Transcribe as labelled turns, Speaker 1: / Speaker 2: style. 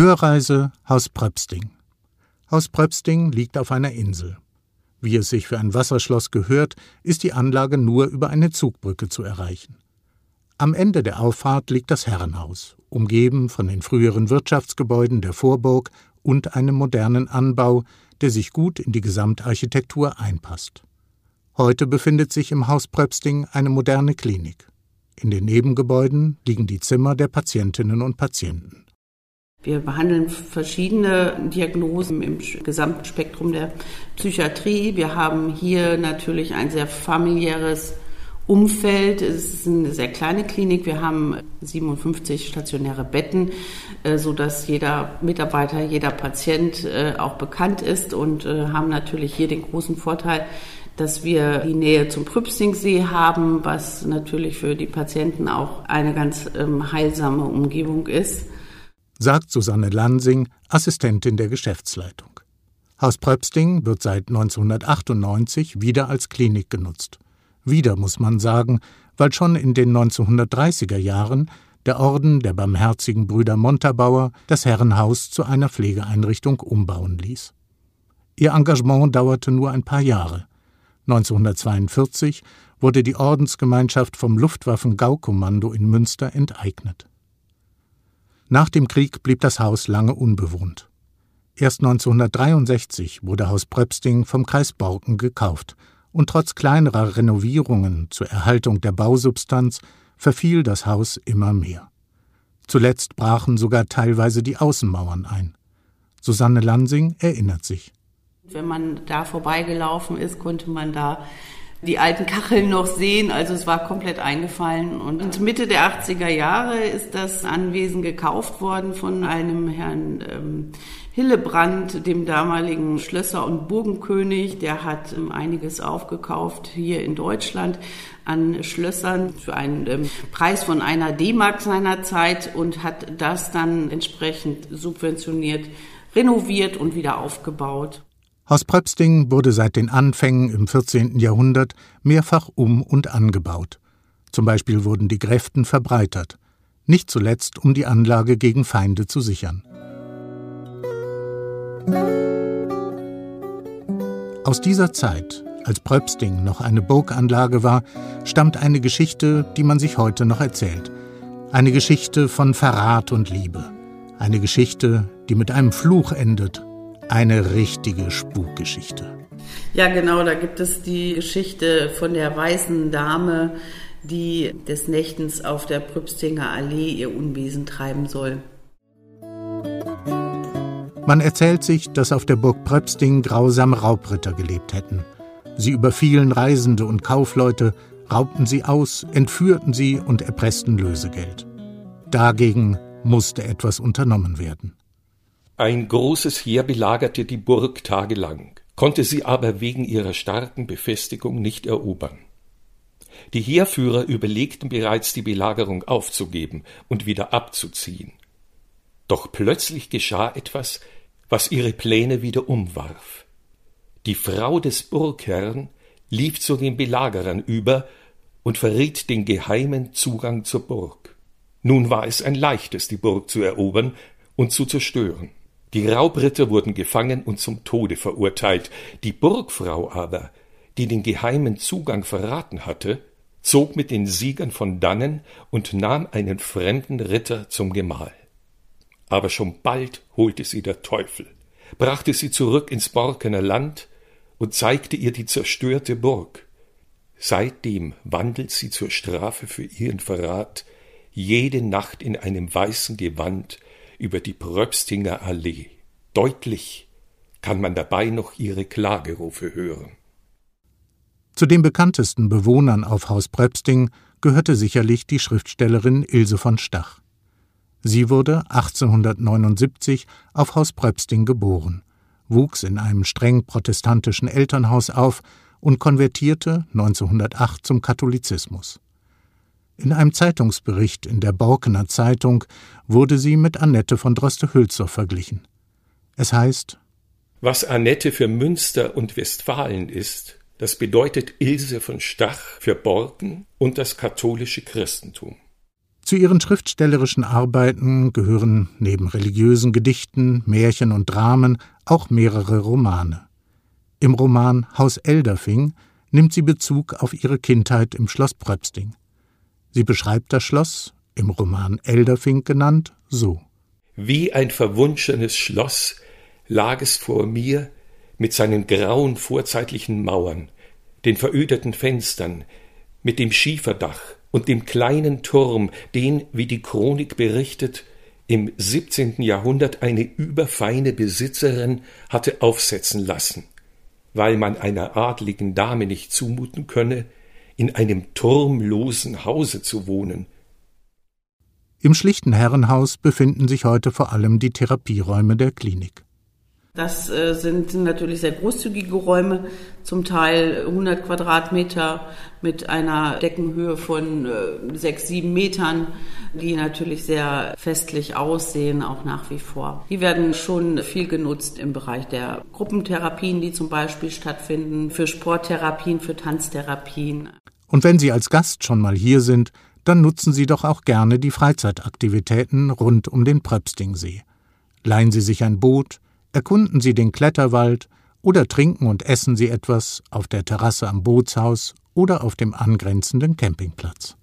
Speaker 1: Hörreise Haus Pröpsting. Haus Pröpsting liegt auf einer Insel. Wie es sich für ein Wasserschloss gehört, ist die Anlage nur über eine Zugbrücke zu erreichen. Am Ende der Auffahrt liegt das Herrenhaus, umgeben von den früheren Wirtschaftsgebäuden der Vorburg und einem modernen Anbau, der sich gut in die Gesamtarchitektur einpasst. Heute befindet sich im Haus Pröpsting eine moderne Klinik. In den Nebengebäuden liegen die Zimmer der Patientinnen und Patienten.
Speaker 2: Wir behandeln verschiedene Diagnosen im gesamten Spektrum der Psychiatrie. Wir haben hier natürlich ein sehr familiäres Umfeld. Es ist eine sehr kleine Klinik. Wir haben 57 stationäre Betten, äh, so dass jeder Mitarbeiter, jeder Patient äh, auch bekannt ist und äh, haben natürlich hier den großen Vorteil, dass wir die Nähe zum Prüpstingsee haben, was natürlich für die Patienten auch eine ganz ähm, heilsame Umgebung ist.
Speaker 1: Sagt Susanne Lansing, Assistentin der Geschäftsleitung. Haus Pröpsting wird seit 1998 wieder als Klinik genutzt. Wieder muss man sagen, weil schon in den 1930er Jahren der Orden der barmherzigen Brüder Montabaur das Herrenhaus zu einer Pflegeeinrichtung umbauen ließ. Ihr Engagement dauerte nur ein paar Jahre. 1942 wurde die Ordensgemeinschaft vom Luftwaffen-Gaukommando in Münster enteignet. Nach dem Krieg blieb das Haus lange unbewohnt. Erst 1963 wurde Haus Pröpsting vom Kreis Borken gekauft und trotz kleinerer Renovierungen zur Erhaltung der Bausubstanz verfiel das Haus immer mehr. Zuletzt brachen sogar teilweise die Außenmauern ein. Susanne Lansing erinnert sich.
Speaker 2: Wenn man da vorbeigelaufen ist, konnte man da die alten Kacheln noch sehen. Also es war komplett eingefallen. Und Mitte der 80er Jahre ist das Anwesen gekauft worden von einem Herrn ähm, Hillebrand, dem damaligen Schlösser- und Burgenkönig, der hat ähm, einiges aufgekauft hier in Deutschland an Schlössern für einen ähm, Preis von einer D-Mark seiner Zeit und hat das dann entsprechend subventioniert, renoviert und wieder aufgebaut.
Speaker 1: Haus Pröpsting wurde seit den Anfängen im 14. Jahrhundert mehrfach um und angebaut. Zum Beispiel wurden die Gräften verbreitert, nicht zuletzt um die Anlage gegen Feinde zu sichern. Aus dieser Zeit, als Pröpsting noch eine Burganlage war, stammt eine Geschichte, die man sich heute noch erzählt. Eine Geschichte von Verrat und Liebe. Eine Geschichte, die mit einem Fluch endet. Eine richtige Spukgeschichte.
Speaker 2: Ja, genau, da gibt es die Geschichte von der weißen Dame, die des Nächtens auf der Prüpstinger Allee ihr Unwesen treiben soll.
Speaker 1: Man erzählt sich, dass auf der Burg Pröpsting grausame Raubritter gelebt hätten. Sie überfielen Reisende und Kaufleute, raubten sie aus, entführten sie und erpressten Lösegeld. Dagegen musste etwas unternommen werden.
Speaker 3: Ein großes Heer belagerte die Burg tagelang, konnte sie aber wegen ihrer starken Befestigung nicht erobern. Die Heerführer überlegten bereits, die Belagerung aufzugeben und wieder abzuziehen. Doch plötzlich geschah etwas, was ihre Pläne wieder umwarf. Die Frau des Burgherrn lief zu den Belagerern über und verriet den geheimen Zugang zur Burg. Nun war es ein leichtes, die Burg zu erobern und zu zerstören. Die Raubritter wurden gefangen und zum Tode verurteilt. Die Burgfrau aber, die den geheimen Zugang verraten hatte, zog mit den Siegern von dannen und nahm einen fremden Ritter zum Gemahl aber schon bald holte sie der Teufel, brachte sie zurück ins Borkener Land und zeigte ihr die zerstörte Burg. Seitdem wandelt sie zur Strafe für ihren Verrat jede Nacht in einem weißen Gewand über die Pröpstinger Allee. Deutlich kann man dabei noch ihre Klagerufe hören.
Speaker 1: Zu den bekanntesten Bewohnern auf Haus Pröpsting gehörte sicherlich die Schriftstellerin Ilse von Stach. Sie wurde 1879 auf Haus Pröpsting geboren, wuchs in einem streng protestantischen Elternhaus auf und konvertierte 1908 zum Katholizismus. In einem Zeitungsbericht in der Borkener Zeitung wurde sie mit Annette von Droste-Hülshoff verglichen. Es heißt:
Speaker 3: Was Annette für Münster und Westfalen ist, das bedeutet Ilse von Stach für Borken und das katholische Christentum.
Speaker 1: Zu ihren schriftstellerischen Arbeiten gehören neben religiösen Gedichten, Märchen und Dramen auch mehrere Romane. Im Roman Haus Elderfing nimmt sie Bezug auf ihre Kindheit im Schloss Pröpsting. Sie beschreibt das Schloss, im Roman Elderfing genannt, so.
Speaker 3: Wie ein verwunschenes Schloss lag es vor mir mit seinen grauen vorzeitlichen Mauern, den verödeten Fenstern, mit dem Schieferdach und dem kleinen Turm, den, wie die Chronik berichtet, im 17. Jahrhundert eine überfeine Besitzerin hatte aufsetzen lassen, weil man einer adligen Dame nicht zumuten könne, in einem turmlosen Hause zu wohnen.
Speaker 1: Im schlichten Herrenhaus befinden sich heute vor allem die Therapieräume der Klinik.
Speaker 2: Das äh, sind natürlich sehr großzügige Räume, zum Teil 100 Quadratmeter mit einer Deckenhöhe von äh, sechs, sieben Metern, die natürlich sehr festlich aussehen, auch nach wie vor. Die werden schon viel genutzt im Bereich der Gruppentherapien, die zum Beispiel stattfinden, für Sporttherapien, für Tanztherapien.
Speaker 1: Und wenn Sie als Gast schon mal hier sind, dann nutzen Sie doch auch gerne die Freizeitaktivitäten rund um den Pröpstingsee. Leihen Sie sich ein Boot, erkunden Sie den Kletterwald oder trinken und essen Sie etwas auf der Terrasse am Bootshaus oder auf dem angrenzenden Campingplatz.